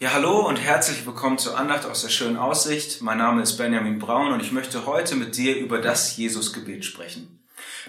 Ja, hallo und herzlich willkommen zur Andacht aus der schönen Aussicht. Mein Name ist Benjamin Braun und ich möchte heute mit dir über das Jesusgebet sprechen.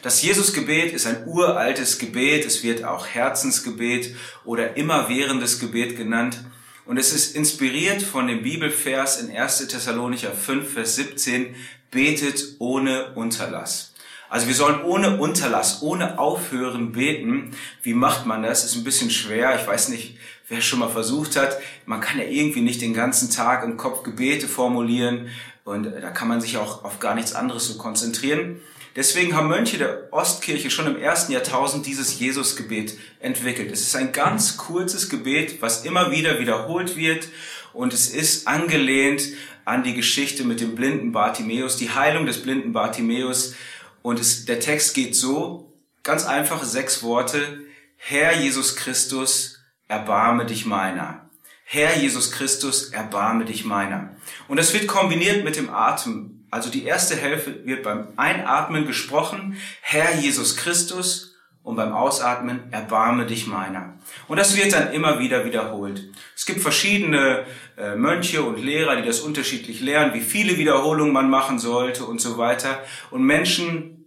Das Jesusgebet ist ein uraltes Gebet. Es wird auch Herzensgebet oder immerwährendes Gebet genannt. Und es ist inspiriert von dem Bibelvers in 1. Thessalonicher 5, Vers 17, betet ohne Unterlass. Also wir sollen ohne Unterlass, ohne Aufhören beten. Wie macht man das? Ist ein bisschen schwer. Ich weiß nicht, wer schon mal versucht hat, man kann ja irgendwie nicht den ganzen Tag im Kopf Gebete formulieren und da kann man sich auch auf gar nichts anderes so konzentrieren. Deswegen haben Mönche der Ostkirche schon im ersten Jahrtausend dieses Jesusgebet entwickelt. Es ist ein ganz kurzes Gebet, was immer wieder wiederholt wird und es ist angelehnt an die Geschichte mit dem blinden Bartimäus, die Heilung des blinden Bartimäus und es, der Text geht so, ganz einfache sechs Worte, Herr Jesus Christus, erbarme dich meiner. Herr Jesus Christus, erbarme dich meiner. Und das wird kombiniert mit dem Atem. Also die erste Hälfte wird beim Einatmen gesprochen, Herr Jesus Christus, und beim Ausatmen, erbarme dich meiner. Und das wird dann immer wieder wiederholt. Es gibt verschiedene äh, Mönche und Lehrer, die das unterschiedlich lehren, wie viele Wiederholungen man machen sollte und so weiter. Und Menschen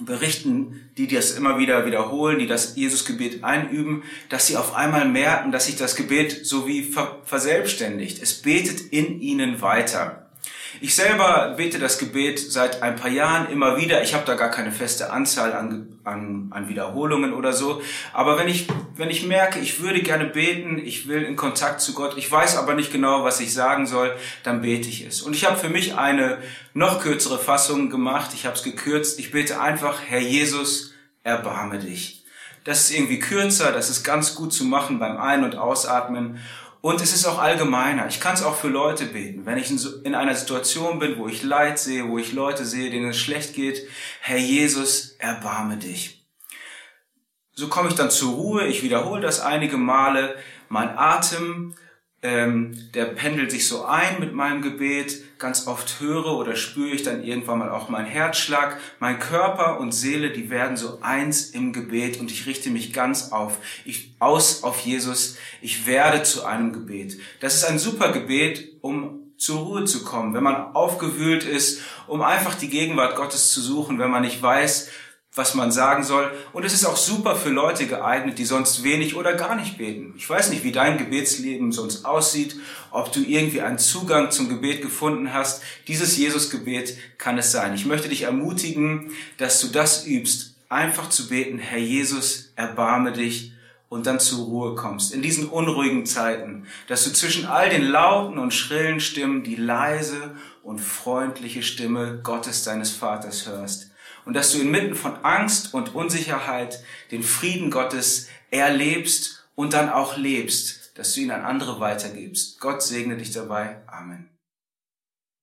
berichten, die das immer wieder wiederholen, die das Jesusgebet einüben, dass sie auf einmal merken, dass sich das Gebet so wie verselbstständigt. Es betet in ihnen weiter. Ich selber bete das Gebet seit ein paar Jahren immer wieder. Ich habe da gar keine feste Anzahl an, an, an Wiederholungen oder so. Aber wenn ich, wenn ich merke, ich würde gerne beten, ich will in Kontakt zu Gott, ich weiß aber nicht genau, was ich sagen soll, dann bete ich es. Und ich habe für mich eine noch kürzere Fassung gemacht. Ich habe es gekürzt. Ich bete einfach, Herr Jesus, erbarme dich. Das ist irgendwie kürzer, das ist ganz gut zu machen beim Ein- und Ausatmen. Und es ist auch allgemeiner. Ich kann es auch für Leute beten. Wenn ich in einer Situation bin, wo ich Leid sehe, wo ich Leute sehe, denen es schlecht geht, Herr Jesus, erbarme dich. So komme ich dann zur Ruhe. Ich wiederhole das einige Male. Mein Atem ähm, der pendelt sich so ein mit meinem Gebet. Ganz oft höre oder spüre ich dann irgendwann mal auch meinen Herzschlag. Mein Körper und Seele, die werden so eins im Gebet und ich richte mich ganz auf, ich, aus auf Jesus. Ich werde zu einem Gebet. Das ist ein super Gebet, um zur Ruhe zu kommen, wenn man aufgewühlt ist, um einfach die Gegenwart Gottes zu suchen, wenn man nicht weiß, was man sagen soll. Und es ist auch super für Leute geeignet, die sonst wenig oder gar nicht beten. Ich weiß nicht, wie dein Gebetsleben sonst aussieht, ob du irgendwie einen Zugang zum Gebet gefunden hast. Dieses Jesusgebet kann es sein. Ich möchte dich ermutigen, dass du das übst, einfach zu beten, Herr Jesus, erbarme dich und dann zur Ruhe kommst, in diesen unruhigen Zeiten, dass du zwischen all den lauten und schrillen Stimmen die leise und freundliche Stimme Gottes deines Vaters hörst und dass du inmitten von Angst und Unsicherheit den Frieden Gottes erlebst und dann auch lebst, dass du ihn an andere weitergibst. Gott segne dich dabei. Amen.